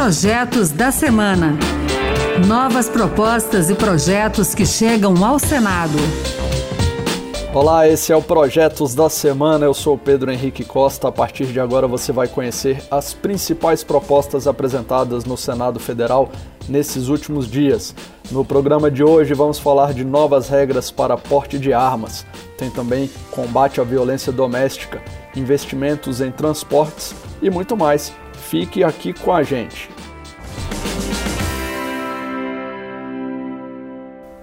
Projetos da Semana. Novas propostas e projetos que chegam ao Senado. Olá, esse é o Projetos da Semana. Eu sou Pedro Henrique Costa. A partir de agora você vai conhecer as principais propostas apresentadas no Senado Federal nesses últimos dias. No programa de hoje vamos falar de novas regras para porte de armas. Tem também combate à violência doméstica, investimentos em transportes e muito mais. Fique aqui com a gente.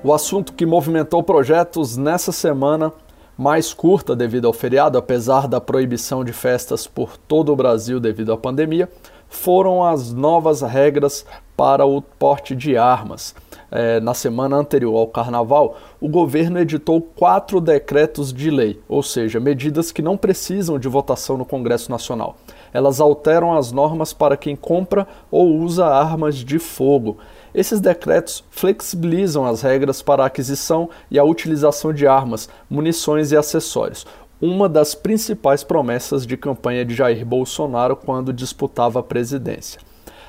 O assunto que movimentou projetos nessa semana, mais curta devido ao feriado, apesar da proibição de festas por todo o Brasil devido à pandemia, foram as novas regras para o porte de armas. É, na semana anterior ao carnaval, o governo editou quatro decretos de lei, ou seja, medidas que não precisam de votação no Congresso Nacional elas alteram as normas para quem compra ou usa armas de fogo. Esses decretos flexibilizam as regras para a aquisição e a utilização de armas, munições e acessórios, uma das principais promessas de campanha de Jair Bolsonaro quando disputava a presidência.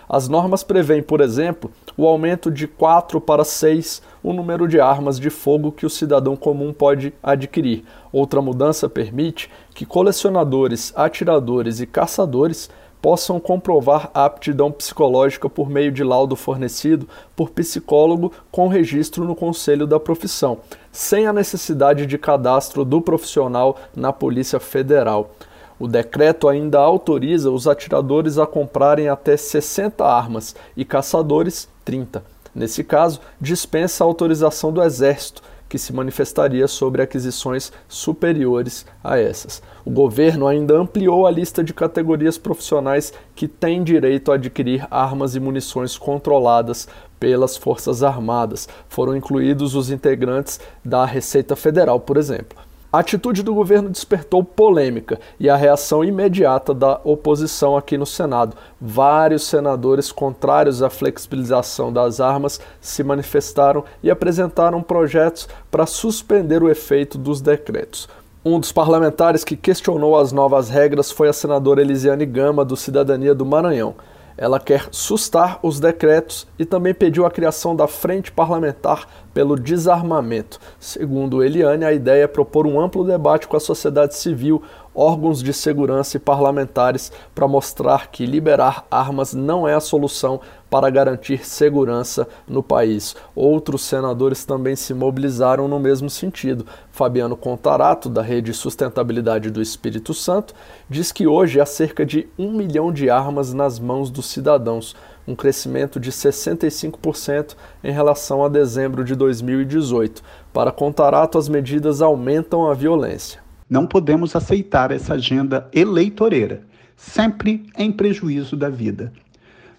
As normas prevêem, por exemplo, o aumento de 4 para 6 o número de armas de fogo que o cidadão comum pode adquirir. Outra mudança permite que colecionadores, atiradores e caçadores possam comprovar a aptidão psicológica por meio de laudo fornecido por psicólogo com registro no conselho da profissão, sem a necessidade de cadastro do profissional na Polícia Federal. O decreto ainda autoriza os atiradores a comprarem até 60 armas e caçadores 30. Nesse caso, dispensa a autorização do Exército, que se manifestaria sobre aquisições superiores a essas. O governo ainda ampliou a lista de categorias profissionais que têm direito a adquirir armas e munições controladas pelas Forças Armadas. Foram incluídos os integrantes da Receita Federal, por exemplo. A atitude do governo despertou polêmica e a reação imediata da oposição aqui no Senado. Vários senadores contrários à flexibilização das armas se manifestaram e apresentaram projetos para suspender o efeito dos decretos. Um dos parlamentares que questionou as novas regras foi a senadora Elisiane Gama, do Cidadania do Maranhão. Ela quer sustar os decretos e também pediu a criação da Frente Parlamentar pelo Desarmamento. Segundo Eliane, a ideia é propor um amplo debate com a sociedade civil, órgãos de segurança e parlamentares para mostrar que liberar armas não é a solução para garantir segurança no país. Outros senadores também se mobilizaram no mesmo sentido. Fabiano Contarato, da Rede Sustentabilidade do Espírito Santo, diz que hoje há cerca de um milhão de armas nas mãos dos cidadãos, um crescimento de 65% em relação a dezembro de 2018. Para Contarato, as medidas aumentam a violência. Não podemos aceitar essa agenda eleitoreira, sempre em prejuízo da vida.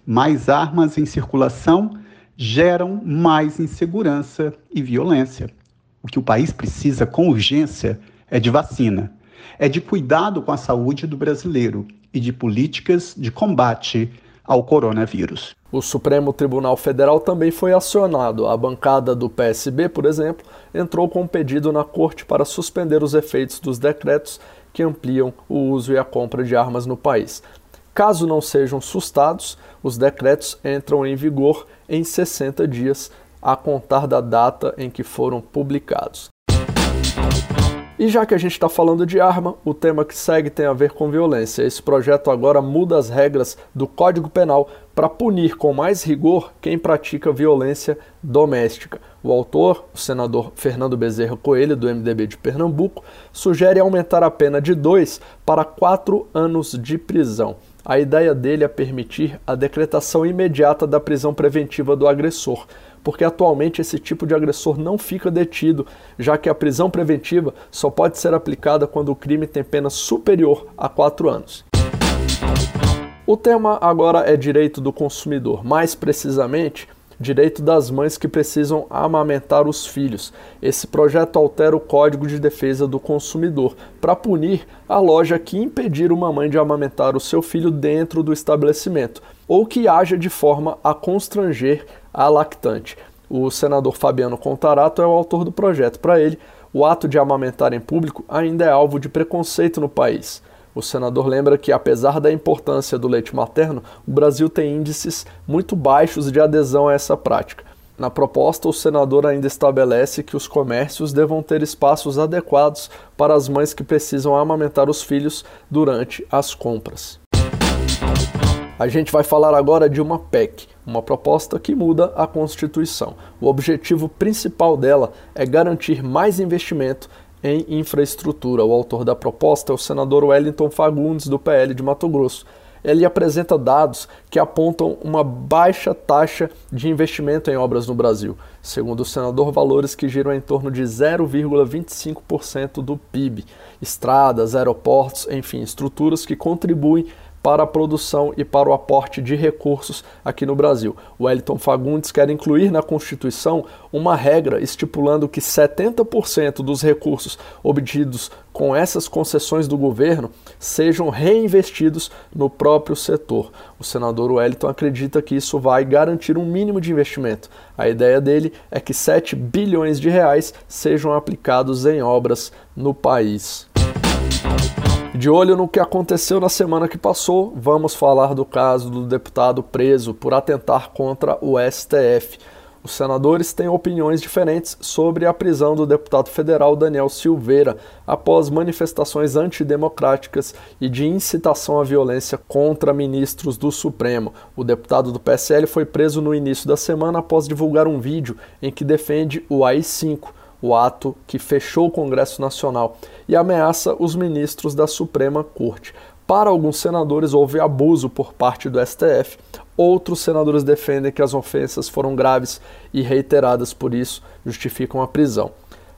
Mais armas em circulação geram mais insegurança e violência. O que o país precisa com urgência é de vacina, é de cuidado com a saúde do brasileiro e de políticas de combate ao coronavírus. O Supremo Tribunal Federal também foi acionado. A bancada do PSB, por exemplo, entrou com um pedido na corte para suspender os efeitos dos decretos que ampliam o uso e a compra de armas no país. Caso não sejam sustados, os decretos entram em vigor em 60 dias, a contar da data em que foram publicados. E já que a gente está falando de arma, o tema que segue tem a ver com violência. Esse projeto agora muda as regras do Código Penal para punir com mais rigor quem pratica violência doméstica. O autor, o senador Fernando Bezerra Coelho, do MDB de Pernambuco, sugere aumentar a pena de dois para quatro anos de prisão. A ideia dele é permitir a decretação imediata da prisão preventiva do agressor porque atualmente esse tipo de agressor não fica detido, já que a prisão preventiva só pode ser aplicada quando o crime tem pena superior a quatro anos. O tema agora é direito do consumidor, mais precisamente, direito das mães que precisam amamentar os filhos. Esse projeto altera o Código de Defesa do Consumidor para punir a loja que impedir uma mãe de amamentar o seu filho dentro do estabelecimento ou que haja de forma a constranger a lactante. O senador Fabiano Contarato é o autor do projeto. Para ele, o ato de amamentar em público ainda é alvo de preconceito no país. O senador lembra que, apesar da importância do leite materno, o Brasil tem índices muito baixos de adesão a essa prática. Na proposta, o senador ainda estabelece que os comércios devam ter espaços adequados para as mães que precisam amamentar os filhos durante as compras. A gente vai falar agora de uma PEC, uma proposta que muda a Constituição. O objetivo principal dela é garantir mais investimento em infraestrutura. O autor da proposta é o senador Wellington Fagundes, do PL de Mato Grosso ele apresenta dados que apontam uma baixa taxa de investimento em obras no Brasil. Segundo o senador, valores que giram em torno de 0,25% do PIB. Estradas, aeroportos, enfim, estruturas que contribuem para a produção e para o aporte de recursos aqui no Brasil. O Fagundes quer incluir na Constituição uma regra estipulando que 70% dos recursos obtidos com essas concessões do governo sejam reinvestidos no próprio setor. O senador Wellington acredita que isso vai garantir um mínimo de investimento. A ideia dele é que 7 bilhões de reais sejam aplicados em obras no país. De olho no que aconteceu na semana que passou, vamos falar do caso do deputado preso por atentar contra o STF. Os senadores têm opiniões diferentes sobre a prisão do deputado federal Daniel Silveira após manifestações antidemocráticas e de incitação à violência contra ministros do Supremo. O deputado do PSL foi preso no início da semana após divulgar um vídeo em que defende o AI-5 o ato que fechou o Congresso Nacional e ameaça os ministros da Suprema Corte. Para alguns senadores, houve abuso por parte do STF. Outros senadores defendem que as ofensas foram graves e reiteradas, por isso justificam a prisão.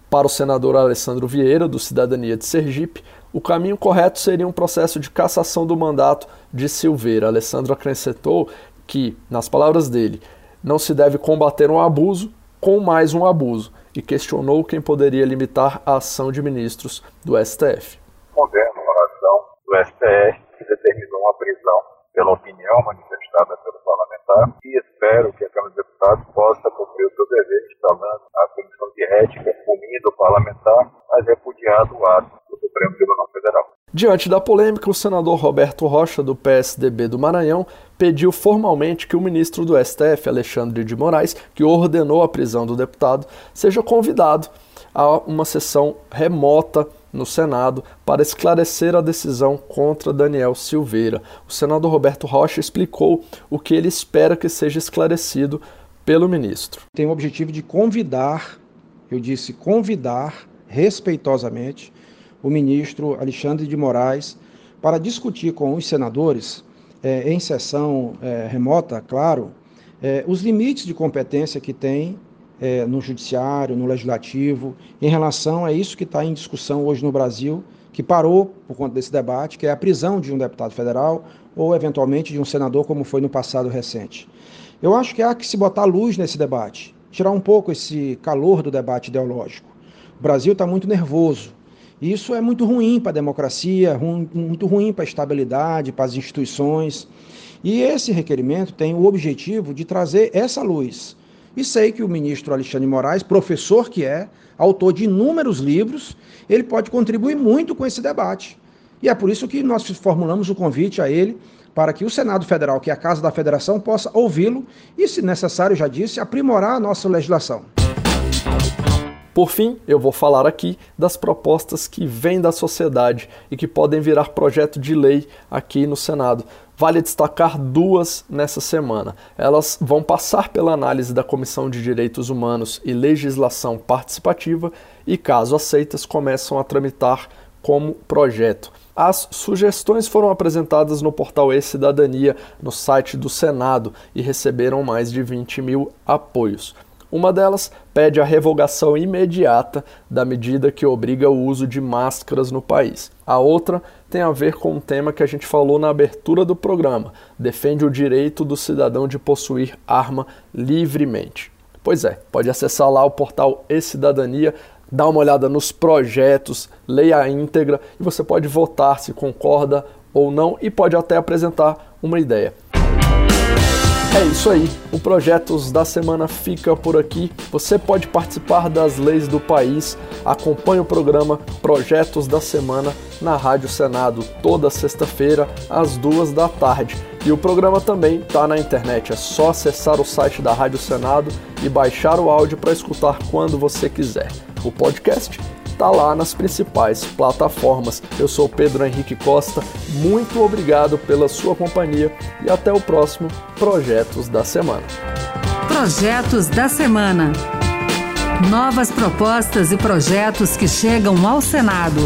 Para o senador Alessandro Vieira, do Cidadania de Sergipe, o caminho correto seria um processo de cassação do mandato de Silveira. Alessandro acrescentou que, nas palavras dele, não se deve combater um abuso com mais um abuso e questionou quem poderia limitar a ação de ministros do STF. Condeno a ação do STF que determinou uma prisão pela opinião manifestada pelo parlamentar e espero que a Câmara dos Deputados possa cumprir o seu dever instalando a Comissão de Ética, punindo o parlamentar, mas repudiado o ato do Supremo Tribunal Federal. Diante da polêmica, o senador Roberto Rocha, do PSDB do Maranhão, pediu formalmente que o ministro do STF, Alexandre de Moraes, que ordenou a prisão do deputado, seja convidado a uma sessão remota no Senado para esclarecer a decisão contra Daniel Silveira. O senador Roberto Rocha explicou o que ele espera que seja esclarecido pelo ministro. Tem o objetivo de convidar, eu disse convidar respeitosamente, o ministro Alexandre de Moraes para discutir com os senadores, é, em sessão é, remota, claro, é, os limites de competência que tem no judiciário, no legislativo, em relação a isso que está em discussão hoje no Brasil, que parou por conta desse debate, que é a prisão de um deputado federal ou, eventualmente, de um senador, como foi no passado recente. Eu acho que há que se botar luz nesse debate, tirar um pouco esse calor do debate ideológico. O Brasil está muito nervoso, isso é muito ruim para a democracia, muito ruim para a estabilidade, para as instituições. E esse requerimento tem o objetivo de trazer essa luz. E sei que o ministro Alexandre Moraes, professor que é, autor de inúmeros livros, ele pode contribuir muito com esse debate. E é por isso que nós formulamos o convite a ele para que o Senado Federal, que é a Casa da Federação, possa ouvi-lo e, se necessário, já disse, aprimorar a nossa legislação. Por fim, eu vou falar aqui das propostas que vêm da sociedade e que podem virar projeto de lei aqui no Senado. Vale destacar duas nessa semana. Elas vão passar pela análise da Comissão de Direitos Humanos e Legislação Participativa e, caso aceitas, começam a tramitar como projeto. As sugestões foram apresentadas no portal E-Cidadania, no site do Senado, e receberam mais de 20 mil apoios. Uma delas pede a revogação imediata da medida que obriga o uso de máscaras no país. A outra tem a ver com um tema que a gente falou na abertura do programa: defende o direito do cidadão de possuir arma livremente. Pois é, pode acessar lá o portal E-Cidadania, dar uma olhada nos projetos, leia a íntegra e você pode votar se concorda ou não e pode até apresentar uma ideia. É isso aí, o Projetos da Semana fica por aqui. Você pode participar das leis do país. Acompanhe o programa Projetos da Semana na Rádio Senado toda sexta-feira, às duas da tarde. E o programa também está na internet, é só acessar o site da Rádio Senado e baixar o áudio para escutar quando você quiser. O podcast está lá nas principais plataformas. Eu sou Pedro Henrique Costa, muito obrigado pela sua companhia e até o próximo Projetos da Semana. Projetos da Semana. Novas propostas e projetos que chegam ao Senado.